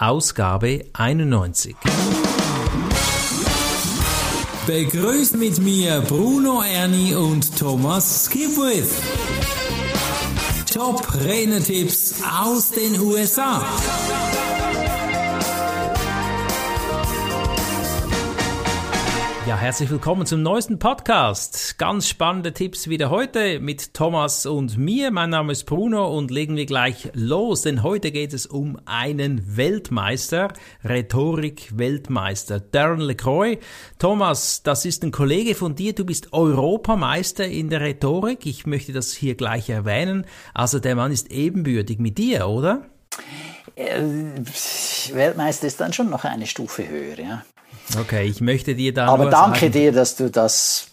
Ausgabe 91. Begrüßt mit mir Bruno Ernie und Thomas Skipwith. Top Renetipps aus den USA. Ja, herzlich willkommen zum neuesten Podcast. Ganz spannende Tipps wieder heute mit Thomas und mir. Mein Name ist Bruno und legen wir gleich los, denn heute geht es um einen Weltmeister, Rhetorik-Weltmeister, Darren LeCroy. Thomas, das ist ein Kollege von dir. Du bist Europameister in der Rhetorik. Ich möchte das hier gleich erwähnen. Also der Mann ist ebenbürtig mit dir, oder? Äh, Weltmeister ist dann schon noch eine Stufe höher, ja. Okay, ich möchte dir da. Aber danke sagen, dir, dass du das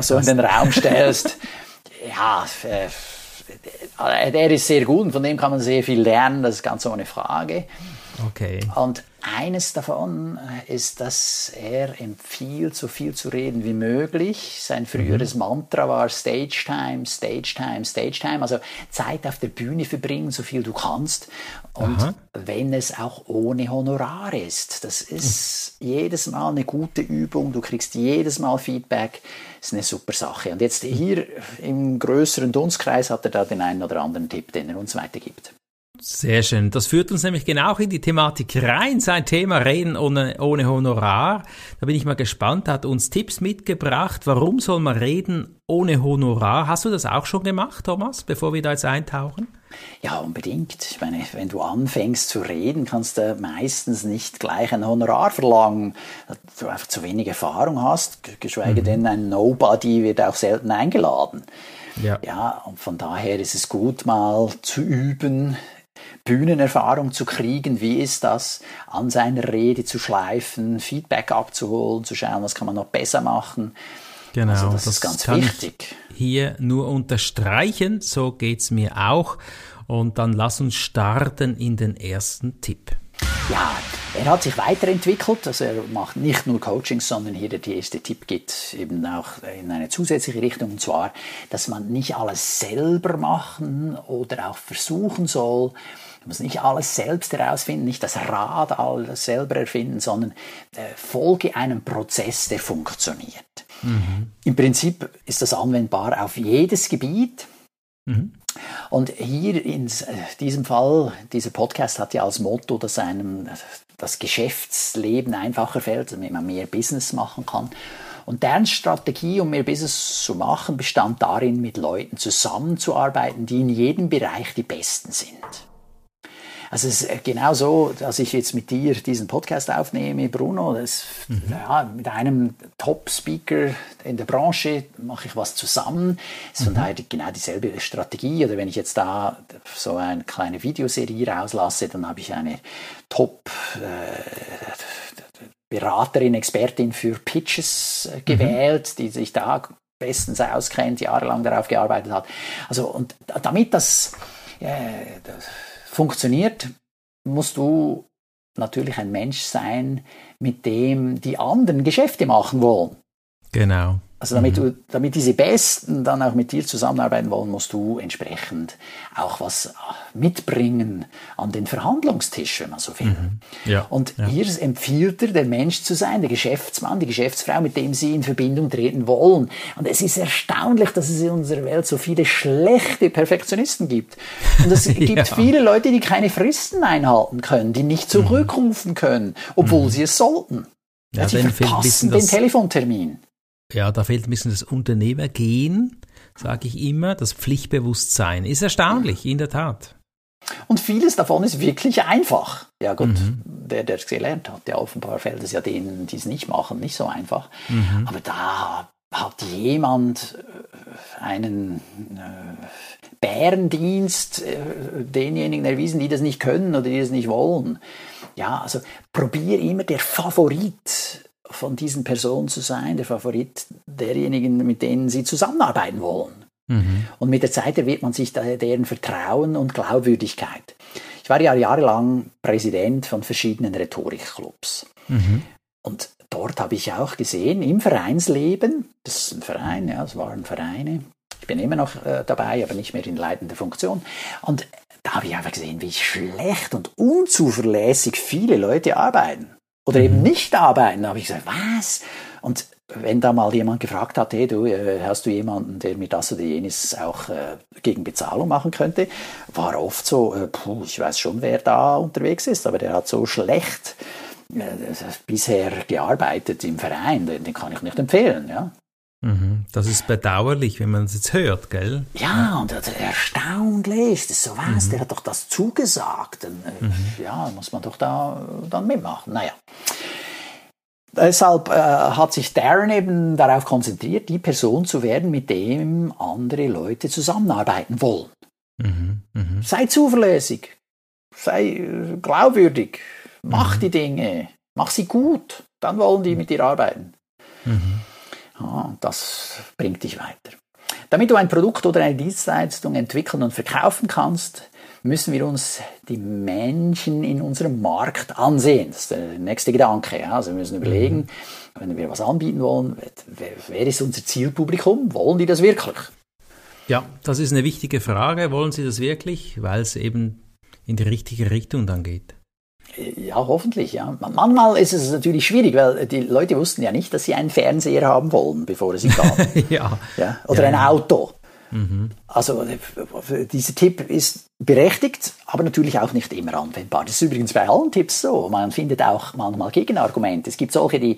so in den Raum stellst. ja, äh, der ist sehr gut und von dem kann man sehr viel lernen, das ist ganz ohne Frage. Okay. Und eines davon ist, dass er empfiehlt, so viel zu reden wie möglich. Sein früheres mhm. Mantra war Stage Time, Stage Time, Stage Time. Also Zeit auf der Bühne verbringen, so viel du kannst. Und Aha. wenn es auch ohne Honorar ist. Das ist mhm. jedes Mal eine gute Übung. Du kriegst jedes Mal Feedback. Das ist eine super Sache. Und jetzt hier im größeren Dunstkreis hat er da den einen oder anderen Tipp, den er uns weitergibt. Sehr schön. Das führt uns nämlich genau in die Thematik rein. Sein Thema Reden ohne, ohne Honorar. Da bin ich mal gespannt. Hat uns Tipps mitgebracht. Warum soll man reden ohne Honorar? Hast du das auch schon gemacht, Thomas, bevor wir da jetzt eintauchen? Ja, unbedingt. Ich meine, wenn du anfängst zu reden, kannst du meistens nicht gleich ein Honorar verlangen, du einfach zu wenig Erfahrung hast, geschweige mhm. denn ein Nobody wird auch selten eingeladen. Ja. ja, und von daher ist es gut, mal zu üben, Bühnenerfahrung zu kriegen, wie ist das, an seiner Rede zu schleifen, Feedback abzuholen, zu schauen, was kann man noch besser machen. Genau, also das, das, ist ganz wichtig. hier nur unterstreichen, so geht's mir auch. Und dann lass uns starten in den ersten Tipp. Ja, er hat sich weiterentwickelt. Also er macht nicht nur Coachings, sondern hier der erste Tipp geht eben auch in eine zusätzliche Richtung. Und zwar, dass man nicht alles selber machen oder auch versuchen soll. Man muss nicht alles selbst herausfinden, nicht das Rad alles selber erfinden, sondern äh, folge einem Prozess, der funktioniert. Mhm. Im Prinzip ist das anwendbar auf jedes Gebiet. Mhm. Und hier in äh, diesem Fall, dieser Podcast hat ja als Motto, dass einem das Geschäftsleben einfacher fällt, damit man mehr Business machen kann. Und deren Strategie, um mehr Business zu machen, bestand darin, mit Leuten zusammenzuarbeiten, die in jedem Bereich die Besten sind. Also es ist genau so, dass ich jetzt mit dir diesen Podcast aufnehme, Bruno. Das, mhm. ja, mit einem Top-Speaker in der Branche mache ich was zusammen. Das ist von mhm. daher genau dieselbe Strategie. Oder wenn ich jetzt da so eine kleine Videoserie rauslasse, dann habe ich eine Top- äh, Beraterin, Expertin für Pitches äh, gewählt, mhm. die sich da bestens auskennt, jahrelang darauf gearbeitet hat. Also und damit das, äh, das funktioniert, musst du natürlich ein Mensch sein, mit dem die anderen Geschäfte machen wollen. Genau. Also damit, mhm. du, damit diese Besten dann auch mit dir zusammenarbeiten wollen, musst du entsprechend auch was mitbringen an den Verhandlungstisch, wenn man so will. Mhm. Ja, und ja. hier empfiehlt er, der Mensch zu sein, der Geschäftsmann, die Geschäftsfrau, mit dem sie in Verbindung treten wollen. Und es ist erstaunlich, dass es in unserer Welt so viele schlechte Perfektionisten gibt. Und es gibt ja. viele Leute, die keine Fristen einhalten können, die nicht mhm. zurückrufen können, obwohl mhm. sie es sollten. Ja, sie verpassen den Telefontermin. Ja, da fehlt ein bisschen das Unternehmergehen, sage ich immer, das Pflichtbewusstsein. Ist erstaunlich, in der Tat. Und vieles davon ist wirklich einfach. Ja gut, mhm. der, der es gelernt hat, ja offenbar fällt es ja denen, die es nicht machen, nicht so einfach. Mhm. Aber da hat jemand äh, einen äh, Bärendienst äh, denjenigen erwiesen, die das nicht können oder die das nicht wollen. Ja, also probier immer der Favorit von diesen Personen zu sein, der Favorit derjenigen, mit denen sie zusammenarbeiten wollen. Mhm. Und mit der Zeit erwirbt man sich deren Vertrauen und Glaubwürdigkeit. Ich war ja jahrelang Präsident von verschiedenen Rhetorikclubs. Mhm. Und dort habe ich auch gesehen, im Vereinsleben, das ist ein Verein, ja, es waren Vereine, ich bin immer noch äh, dabei, aber nicht mehr in leitender Funktion. Und da habe ich einfach gesehen, wie schlecht und unzuverlässig viele Leute arbeiten. Oder eben nicht arbeiten. Da habe ich gesagt, was? Und wenn da mal jemand gefragt hat, hey du, äh, hast du jemanden, der mir das oder jenes auch äh, gegen Bezahlung machen könnte, war oft so, äh, puh, ich weiß schon, wer da unterwegs ist, aber der hat so schlecht äh, bisher gearbeitet im Verein, den, den, kann ich nicht empfehlen, ja. Mhm. Das ist bedauerlich, wenn man es jetzt hört, gell? Ja, und erstaunlich, das ist so was, mhm. der hat doch das zugesagt. Dann, äh, mhm. Ja, muss man doch da dann mitmachen. Naja. Deshalb äh, hat sich Darren eben darauf konzentriert, die Person zu werden, mit dem andere Leute zusammenarbeiten wollen. Mhm, mh. Sei zuverlässig, sei äh, glaubwürdig, mach mhm. die Dinge, mach sie gut, dann wollen die mit dir arbeiten. Mhm. Ja, das bringt dich weiter. Damit du ein Produkt oder eine Dienstleistung entwickeln und verkaufen kannst, müssen wir uns die Menschen in unserem Markt ansehen. Das ist der nächste Gedanke. Also wir müssen überlegen, wenn wir was anbieten wollen, wer, wer ist unser Zielpublikum? Wollen die das wirklich? Ja, das ist eine wichtige Frage. Wollen sie das wirklich? Weil es eben in die richtige Richtung dann geht. Ja, hoffentlich, ja. Manchmal ist es natürlich schwierig, weil die Leute wussten ja nicht, dass sie einen Fernseher haben wollen, bevor sie gab. ja. ja. Oder ja, ein Auto. Mhm. Also dieser Tipp ist berechtigt, aber natürlich auch nicht immer anwendbar. Das ist übrigens bei allen Tipps so. Man findet auch manchmal Gegenargumente. Es gibt solche, die,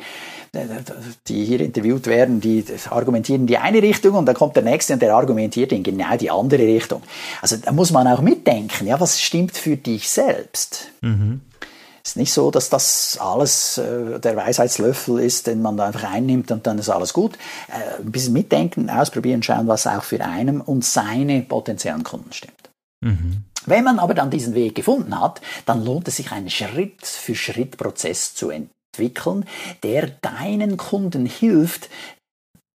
die hier interviewt werden, die argumentieren in die eine Richtung und dann kommt der nächste und der argumentiert in genau die andere Richtung. Also da muss man auch mitdenken. Ja, was stimmt für dich selbst? Mhm. Es ist nicht so, dass das alles äh, der Weisheitslöffel ist, den man da einfach einnimmt und dann ist alles gut. Äh, ein bisschen mitdenken, ausprobieren, schauen, was auch für einen und seine potenziellen Kunden stimmt. Mhm. Wenn man aber dann diesen Weg gefunden hat, dann lohnt es sich, einen Schritt-für-Schritt-Prozess zu entwickeln, der deinen Kunden hilft,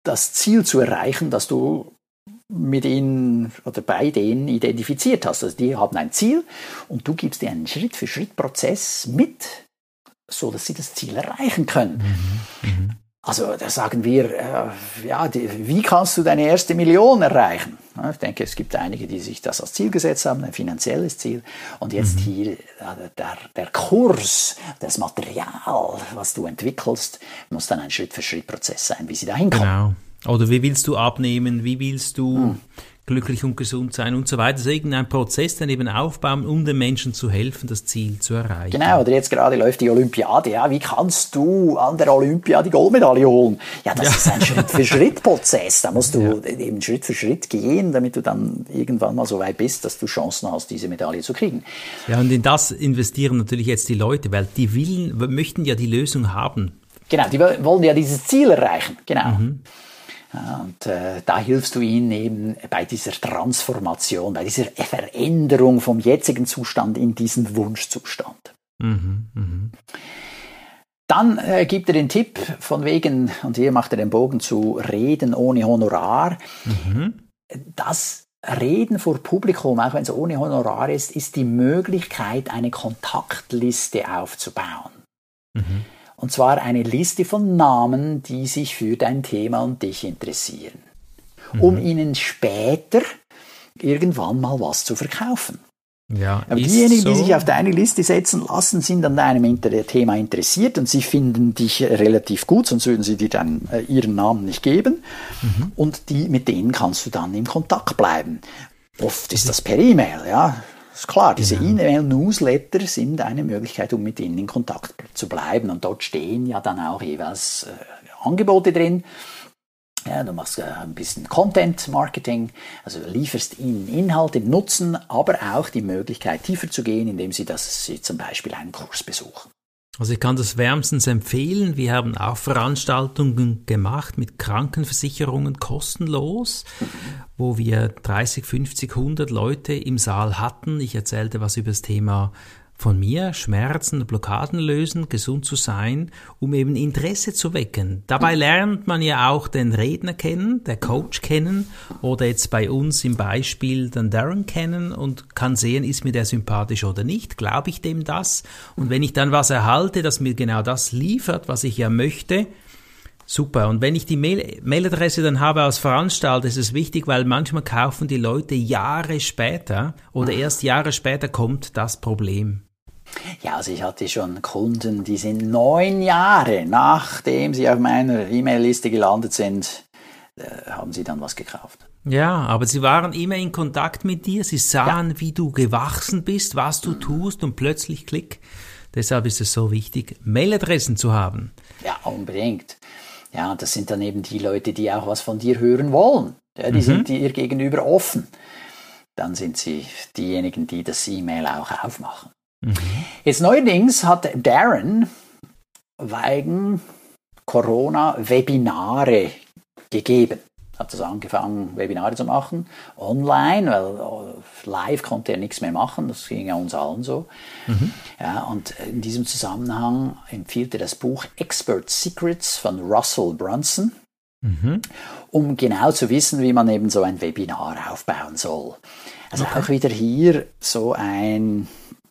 das Ziel zu erreichen, das du mit ihnen oder bei denen identifiziert hast. Also die haben ein Ziel und du gibst ihnen einen Schritt-für-Schritt-Prozess mit, so dass sie das Ziel erreichen können. Mhm. Mhm. Also da sagen wir, äh, ja, die, wie kannst du deine erste Million erreichen? Ja, ich denke, es gibt einige, die sich das als Ziel gesetzt haben, ein finanzielles Ziel. Und jetzt mhm. hier äh, der, der Kurs, das Material, was du entwickelst, muss dann ein Schritt-für-Schritt-Prozess sein, wie sie da hinkommen. Genau. Oder wie willst du abnehmen? Wie willst du hm. glücklich und gesund sein und so weiter? Also irgendein Prozess dann eben aufbauen, um den Menschen zu helfen, das Ziel zu erreichen. Genau, oder jetzt gerade läuft die Olympiade. Ja, wie kannst du an der Olympiade die Goldmedaille holen? Ja, das ja. ist ein Schritt-für-Schritt-Prozess. Da musst du ja. eben Schritt für Schritt gehen, damit du dann irgendwann mal so weit bist, dass du Chancen hast, diese Medaille zu kriegen. Ja, und in das investieren natürlich jetzt die Leute, weil die willen, möchten ja die Lösung haben. Genau, die wollen ja dieses Ziel erreichen. Genau. Mhm. Und äh, da hilfst du ihnen eben bei dieser Transformation, bei dieser Veränderung vom jetzigen Zustand in diesen Wunschzustand. Mhm, mh. Dann äh, gibt er den Tipp von wegen, und hier macht er den Bogen zu Reden ohne Honorar. Mhm. Das Reden vor Publikum, auch wenn es ohne Honorar ist, ist die Möglichkeit, eine Kontaktliste aufzubauen. Mhm. Und zwar eine Liste von Namen, die sich für dein Thema und dich interessieren. Mhm. Um ihnen später irgendwann mal was zu verkaufen. Ja, Aber diejenigen, so. die sich auf deine Liste setzen lassen, sind an deinem Thema interessiert und sie finden dich relativ gut, sonst würden sie dir dann äh, ihren Namen nicht geben. Mhm. Und die, mit denen kannst du dann im Kontakt bleiben. Oft ist das per E-Mail, ja. Ist klar, diese genau. E-Mail-Newsletter sind eine Möglichkeit, um mit ihnen in Kontakt zu bleiben. Und dort stehen ja dann auch jeweils äh, Angebote drin. Ja, du machst äh, ein bisschen Content Marketing, also lieferst ihnen Inhalte, Nutzen, aber auch die Möglichkeit, tiefer zu gehen, indem sie, das, sie zum Beispiel einen Kurs besuchen. Also ich kann das wärmstens empfehlen. Wir haben auch Veranstaltungen gemacht mit Krankenversicherungen kostenlos, wo wir 30, 50, 100 Leute im Saal hatten. Ich erzählte was über das Thema von mir Schmerzen, Blockaden lösen, gesund zu sein, um eben Interesse zu wecken. Dabei lernt man ja auch den Redner kennen, der Coach kennen oder jetzt bei uns im Beispiel den Darren kennen und kann sehen, ist mir der sympathisch oder nicht, glaube ich dem das? Und wenn ich dann was erhalte, das mir genau das liefert, was ich ja möchte, Super. Und wenn ich die Mail Mailadresse dann habe als Veranstalter, ist es wichtig, weil manchmal kaufen die Leute Jahre später oder erst Jahre später kommt das Problem. Ja, also ich hatte schon Kunden, die sind neun Jahre nachdem sie auf meiner E-Mail-Liste gelandet sind, äh, haben sie dann was gekauft. Ja, aber sie waren immer in Kontakt mit dir, sie sahen, ja. wie du gewachsen bist, was du tust und plötzlich klick. Deshalb ist es so wichtig, Mailadressen zu haben. Ja, unbedingt. Ja, das sind dann eben die Leute, die auch was von dir hören wollen. Ja, die mhm. sind dir gegenüber offen. Dann sind sie diejenigen, die das E-Mail auch aufmachen. Mhm. Jetzt neuerdings hat Darren wegen Corona Webinare gegeben. Hat das angefangen, Webinare zu machen, online, weil äh, live konnte er nichts mehr machen, das ging ja uns allen so. Mhm. Ja, und in diesem Zusammenhang empfiehlt er das Buch Expert Secrets von Russell Brunson, mhm. um genau zu wissen, wie man eben so ein Webinar aufbauen soll. Also okay. auch wieder hier so ein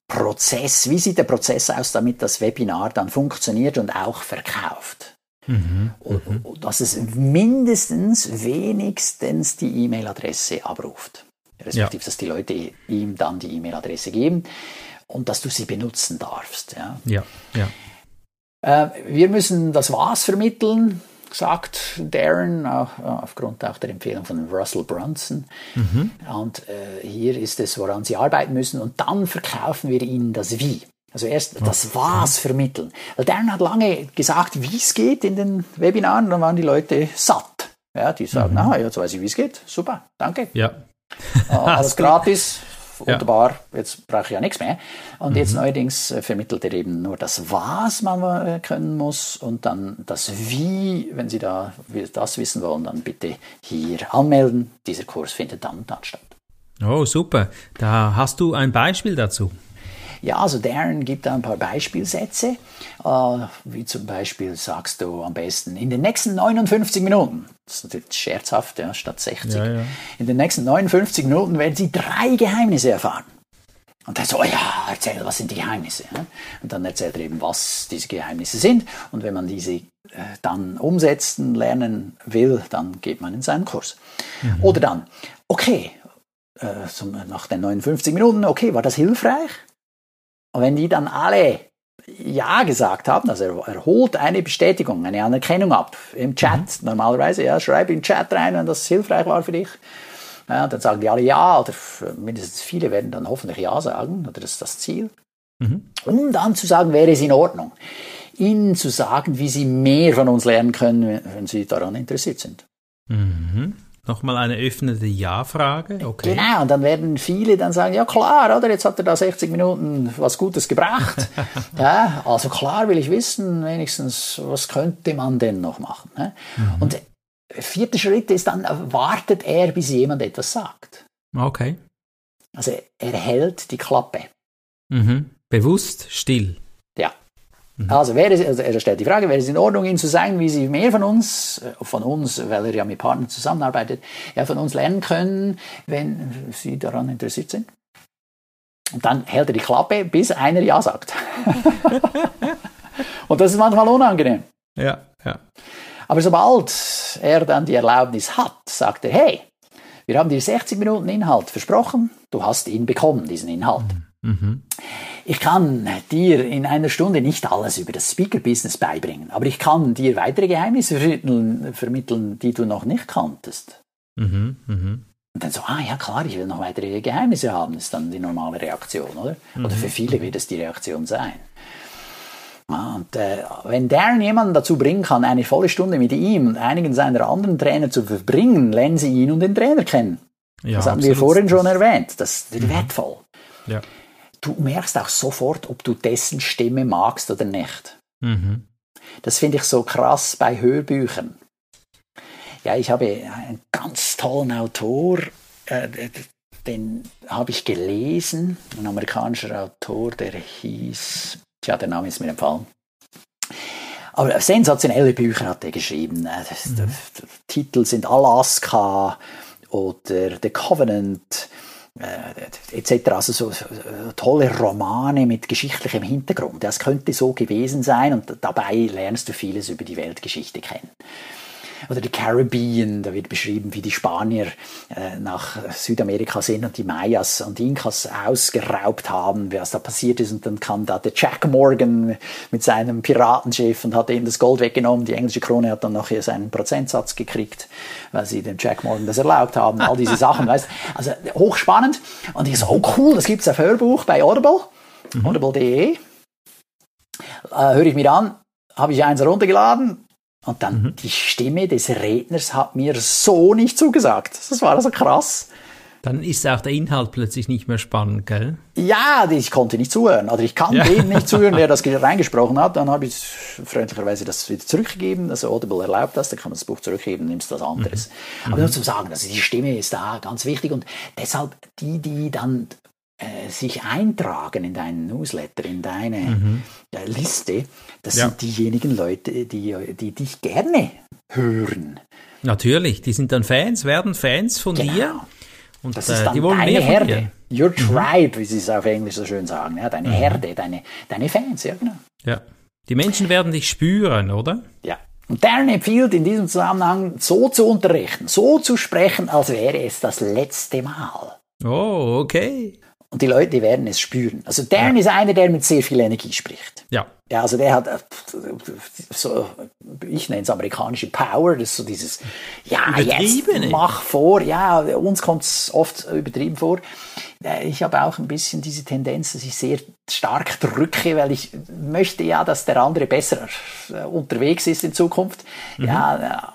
Prozess, wie sieht der Prozess aus, damit das Webinar dann funktioniert und auch verkauft? Mhm, und, dass es mindestens wenigstens die E-Mail-Adresse abruft. Respektive, ja. dass die Leute ihm dann die E-Mail-Adresse geben und dass du sie benutzen darfst. Ja, ja. ja. Äh, wir müssen das Was vermitteln sagt Darren, auch, aufgrund auch der Empfehlung von Russell Brunson. Mhm. Und äh, hier ist es, woran sie arbeiten müssen. Und dann verkaufen wir ihnen das Wie. Also erst das Was vermitteln. Weil Darren hat lange gesagt, wie es geht in den Webinaren, dann waren die Leute satt. Ja, die sagen, mhm. ah, jetzt weiß ich, wie es geht. Super, danke. Ja. alles gratis, wunderbar, ja. jetzt brauche ich ja nichts mehr. Und mhm. jetzt neuerdings äh, vermittelt er eben nur das Was man äh, können muss und dann das Wie, wenn Sie da das wissen wollen, dann bitte hier anmelden. Dieser Kurs findet dann und dann statt. Oh, super. Da hast du ein Beispiel dazu. Ja, also Darren gibt da ein paar Beispielsätze, äh, wie zum Beispiel sagst du am besten, in den nächsten 59 Minuten, das ist natürlich scherzhaft, ja, statt 60, ja, ja. in den nächsten 59 Minuten werden sie drei Geheimnisse erfahren. Und er so, oh ja, erzähl, was sind die Geheimnisse? Und dann erzählt er eben, was diese Geheimnisse sind. Und wenn man diese äh, dann umsetzen, lernen will, dann geht man in seinen Kurs. Mhm. Oder dann, okay, äh, nach den 59 Minuten, okay, war das hilfreich? Und wenn die dann alle Ja gesagt haben, also er, er holt eine Bestätigung, eine Anerkennung ab im Chat, mhm. normalerweise, ja, schreib in den Chat rein, wenn das hilfreich war für dich. Ja, dann sagen die alle Ja, oder mindestens viele werden dann hoffentlich Ja sagen, oder das ist das Ziel. Mhm. Um dann zu sagen, wäre es in Ordnung, ihnen zu sagen, wie sie mehr von uns lernen können, wenn sie daran interessiert sind. Mhm. Nochmal eine öffnende Ja-Frage, okay. Genau, und dann werden viele dann sagen, ja klar, oder, jetzt hat er da 60 Minuten was Gutes gebracht. ja, also klar will ich wissen, wenigstens, was könnte man denn noch machen. Ne? Mhm. Und der vierte Schritt ist dann, wartet er, bis jemand etwas sagt. Okay. Also er hält die Klappe. Mhm. Bewusst still. Mhm. Also, wäre es, also er stellt die Frage, wäre es in Ordnung, Ihnen zu sagen, wie Sie mehr von uns, äh, von uns, weil er ja mit Partnern zusammenarbeitet, ja, von uns lernen können, wenn Sie daran interessiert sind? Und dann hält er die Klappe, bis einer Ja sagt. Und das ist manchmal unangenehm. Ja, ja. Aber sobald er dann die Erlaubnis hat, sagt er, hey, wir haben dir 60 Minuten Inhalt versprochen, du hast ihn bekommen, diesen Inhalt. Mhm. Mhm. Ich kann dir in einer Stunde nicht alles über das Speaker-Business beibringen, aber ich kann dir weitere Geheimnisse vermitteln, die du noch nicht kanntest. Mhm, mh. Und dann so, ah ja klar, ich will noch weitere Geheimnisse haben, das ist dann die normale Reaktion, oder? Mhm. Oder für viele wird es die Reaktion sein. Ja, und äh, wenn Darren jemanden dazu bringen kann, eine volle Stunde mit ihm und einigen seiner anderen Trainer zu verbringen, lernen sie ihn und den Trainer kennen. Ja, das haben wir vorhin schon erwähnt. Das ist mhm. wertvoll. Ja du merkst auch sofort, ob du dessen Stimme magst oder nicht. Mhm. Das finde ich so krass bei Hörbüchern. Ja, ich habe einen ganz tollen Autor, äh, den habe ich gelesen, ein amerikanischer Autor, der hieß, tja, der Name ist mir empfallen. Aber sensationelle Bücher hat er geschrieben. Äh, mhm. Titel sind Alaska oder The Covenant äh, etc. Also so, so tolle Romane mit geschichtlichem Hintergrund. Das könnte so gewesen sein und dabei lernst du vieles über die Weltgeschichte kennen oder die Caribbean, da wird beschrieben, wie die Spanier äh, nach Südamerika sind und die Mayas und Inkas ausgeraubt haben, was da passiert ist. Und dann kam da der Jack Morgan mit seinem Piratenschiff und hat ihm das Gold weggenommen. Die englische Krone hat dann nachher seinen Prozentsatz gekriegt, weil sie dem Jack Morgan das erlaubt haben. All diese Sachen, weißt Also hochspannend. Und ich so, oh cool, das gibt's auf Hörbuch bei Audible, mhm. audible.de. Äh, höre ich mir an, habe ich eins runtergeladen, und dann mhm. die Stimme des Redners hat mir so nicht zugesagt. Das war also krass. Dann ist auch der Inhalt plötzlich nicht mehr spannend, gell? Ja, ich konnte nicht zuhören. Oder ich kann ja. dem nicht zuhören, wer das reingesprochen hat. Dann habe ich freundlicherweise das wieder zurückgegeben. Also Audible erlaubt das, dann kann man das Buch zurückgeben, nimmst was anderes. Mhm. Aber nur zum Sagen, also die Stimme ist da ganz wichtig und deshalb die, die dann äh, sich eintragen in deinen Newsletter, in deine mhm. äh, Liste, das ja. sind diejenigen Leute, die, die dich gerne hören. Natürlich, die sind dann Fans, werden Fans von genau. dir. Und das ist äh, dann die wollen deine Herde. Your mhm. tribe, wie sie es auf Englisch so schön sagen. Ja, deine mhm. Herde, deine, deine Fans, ja genau. Ja. Die Menschen werden dich spüren, oder? Ja. Und Darren empfiehlt in diesem Zusammenhang so zu unterrichten, so zu sprechen, als wäre es das letzte Mal. Oh, okay. Und die Leute, die werden es spüren. Also Darren ja. ist einer, der mit sehr viel Energie spricht. Ja. Ja, also der hat äh, so, ich nenne es amerikanische Power, das ist so dieses, ja, jetzt mach vor, ja, uns kommt es oft übertrieben vor. Äh, ich habe auch ein bisschen diese Tendenz, dass ich sehr stark drücke, weil ich möchte ja, dass der andere besser äh, unterwegs ist in Zukunft. Mhm. Ja,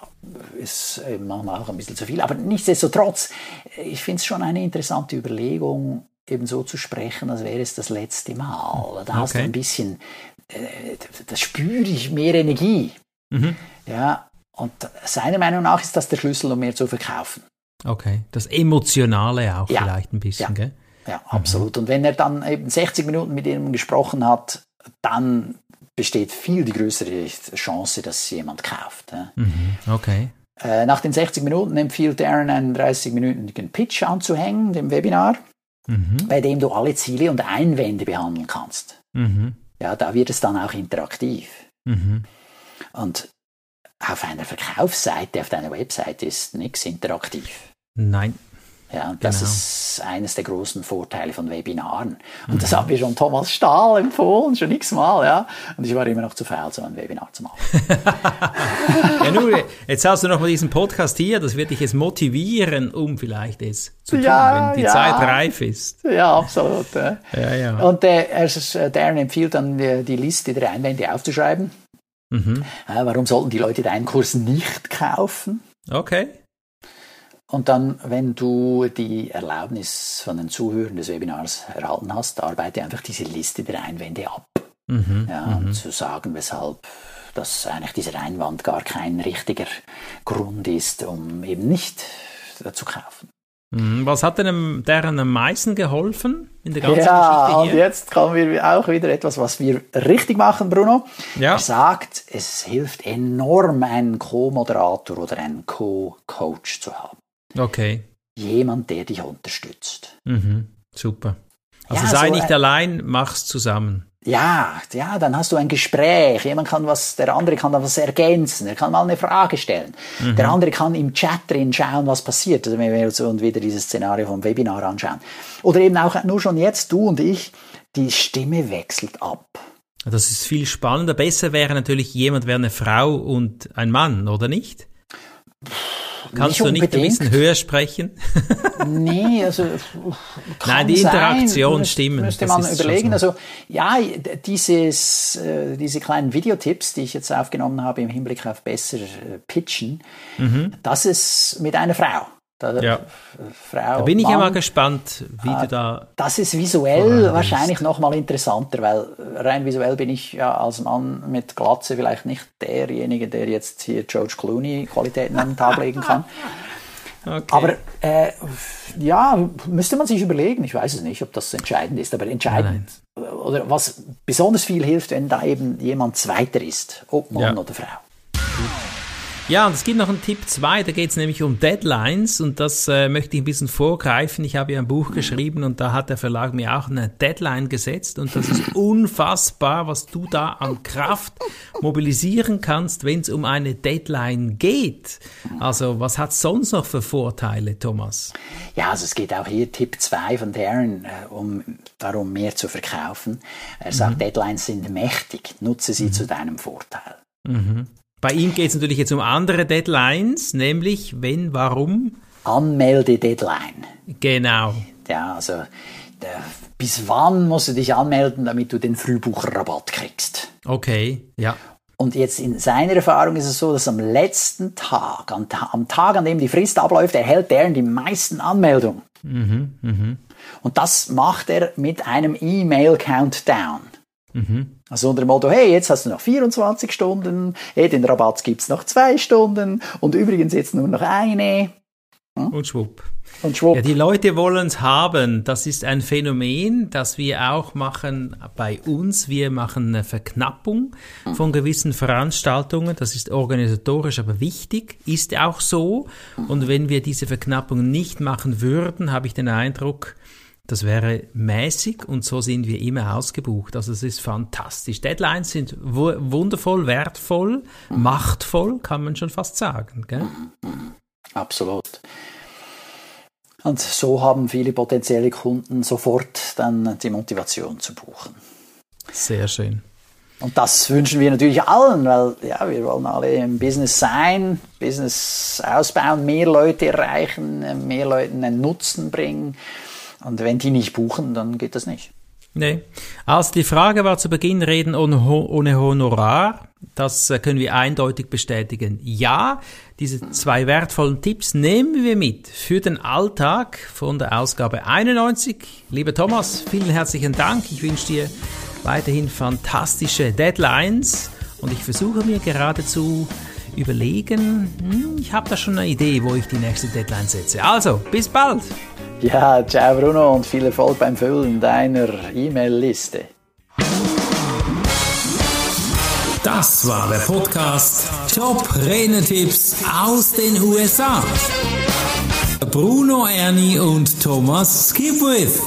ist manchmal auch ein bisschen zu viel, aber nichtsdestotrotz, ich finde es schon eine interessante Überlegung, eben so zu sprechen, als wäre es das letzte Mal. Da okay. hast du ein bisschen, äh, da spüre ich mehr Energie. Mhm. Ja, und seiner Meinung nach ist das der Schlüssel, um mehr zu verkaufen. Okay, das Emotionale auch ja. vielleicht ein bisschen, ja. gell? Ja, absolut. Mhm. Und wenn er dann eben 60 Minuten mit ihm gesprochen hat, dann besteht viel die größere Chance, dass jemand kauft. Ja. Mhm. Okay. Äh, nach den 60 Minuten empfiehlt Aaron einen 30-minütigen Pitch anzuhängen, dem Webinar mhm. bei dem du alle Ziele und Einwände behandeln kannst. Mhm. Ja, da wird es dann auch interaktiv. Mhm. Und auf einer Verkaufsseite, auf deiner Webseite ist nichts interaktiv. Nein. Ja, und das genau. ist eines der großen Vorteile von Webinaren. Und mhm. das hat mir schon Thomas Stahl empfohlen, schon x-mal, ja. Und ich war immer noch zu faul, so ein Webinar zu machen. ja, nun, jetzt hast du noch mal diesen Podcast hier, das wird dich jetzt motivieren, um vielleicht es zu tun, ja, wenn die ja. Zeit reif ist. Ja, absolut. Ja, ja. ja. Und äh, äh Darren empfiehlt dann, die, die Liste der Einwände aufzuschreiben. Mhm. Äh, warum sollten die Leute deinen Kurs nicht kaufen? Okay. Und dann, wenn du die Erlaubnis von den Zuhörern des Webinars erhalten hast, arbeite einfach diese Liste der Einwände ab. Mhm, ja, um mhm. zu sagen, weshalb dass eigentlich dieser Einwand gar kein richtiger Grund ist, um eben nicht zu kaufen. Mhm, was hat denn deren am meisten geholfen in der ganzen ja, Geschichte? Ja, und jetzt kommen wir auch wieder etwas, was wir richtig machen, Bruno. Ja. Er sagt, es hilft enorm, einen Co-Moderator oder einen Co-Coach zu haben. Okay. Jemand, der dich unterstützt. Mhm, super. Also ja, sei so nicht ein, allein, mach's zusammen. Ja, ja, dann hast du ein Gespräch. Jemand kann was, der andere kann dann was ergänzen. Er kann mal eine Frage stellen. Mhm. Der andere kann im Chat drin schauen, was passiert. Also wenn wir uns und wieder dieses Szenario vom Webinar anschauen. Oder eben auch nur schon jetzt du und ich, die Stimme wechselt ab. Das ist viel spannender. Besser wäre natürlich jemand wäre eine Frau und ein Mann, oder nicht? Kannst nicht du nicht ein bisschen höher sprechen? nee, also. Nein, die Interaktion stimmen. Müsste man überlegen. So. Also, ja, dieses, äh, diese kleinen Videotipps, die ich jetzt aufgenommen habe im Hinblick auf besser äh, Pitchen, mhm. das ist mit einer Frau. Da, ja. Frau, da bin ich Mann, ja mal gespannt, wie äh, du da. Das ist visuell wahrscheinlich noch mal interessanter, weil rein visuell bin ich ja als Mann mit Glatze vielleicht nicht derjenige, der jetzt hier George Clooney Qualitäten an den Tag legen kann. Okay. Aber äh, ja, müsste man sich überlegen. Ich weiß es nicht, ob das entscheidend ist, aber entscheidend Nein. oder was besonders viel hilft, wenn da eben jemand Zweiter ist, ob Mann ja. oder Frau. Ja, und es gibt noch einen Tipp 2, da geht es nämlich um Deadlines und das äh, möchte ich ein bisschen vorgreifen. Ich habe ja ein Buch geschrieben und da hat der Verlag mir auch eine Deadline gesetzt und das ist unfassbar, was du da an Kraft mobilisieren kannst, wenn es um eine Deadline geht. Also was hat sonst noch für Vorteile, Thomas? Ja, also es geht auch hier Tipp 2 von Darren, äh, um darum mehr zu verkaufen. Er sagt, mhm. Deadlines sind mächtig, nutze sie mhm. zu deinem Vorteil. Mhm. Bei ihm geht es natürlich jetzt um andere Deadlines, nämlich wenn, warum? Anmelde-Deadline. Genau. Ja, also bis wann musst du dich anmelden, damit du den Frühbucherrabatt kriegst? Okay, ja. Und jetzt in seiner Erfahrung ist es so, dass am letzten Tag, am, am Tag, an dem die Frist abläuft, erhält der die meisten Anmeldungen. Mhm, mh. Und das macht er mit einem E-Mail-Countdown. Mhm. Also unter dem Motto, hey, jetzt hast du noch 24 Stunden, hey, den Rabatt gibt's noch zwei Stunden und übrigens jetzt nur noch eine. Hm? Und schwupp. Und schwupp. Ja, die Leute wollen's haben. Das ist ein Phänomen, das wir auch machen bei uns. Wir machen eine Verknappung hm. von gewissen Veranstaltungen. Das ist organisatorisch aber wichtig, ist auch so. Und wenn wir diese Verknappung nicht machen würden, habe ich den Eindruck, das wäre mäßig und so sind wir immer ausgebucht. Also es ist fantastisch. Deadlines sind wundervoll, wertvoll, mhm. machtvoll, kann man schon fast sagen. Gell? Absolut. Und so haben viele potenzielle Kunden sofort dann die Motivation zu buchen. Sehr schön. Und das wünschen wir natürlich allen, weil ja, wir wollen alle im Business sein, Business ausbauen, mehr Leute erreichen, mehr Leuten einen Nutzen bringen. Und wenn die nicht buchen, dann geht das nicht. Nee. Also die Frage war zu Beginn, reden ohne, Honorar. Das äh, können wir eindeutig bestätigen. Ja, diese zwei wertvollen Tipps nehmen wir mit für den Alltag von der Ausgabe 91. Lieber Thomas, vielen herzlichen Dank. Ich wünsche dir weiterhin fantastische Deadlines und ich versuche mir geradezu überlegen, hm, ich habe da schon eine Idee, wo ich die nächste Deadline setze. Also, bis bald! Ja, ciao Bruno und viel Erfolg beim Füllen deiner E-Mail-Liste. Das war der Podcast Top Renetipps aus den USA. Bruno Ernie und Thomas Skipwith.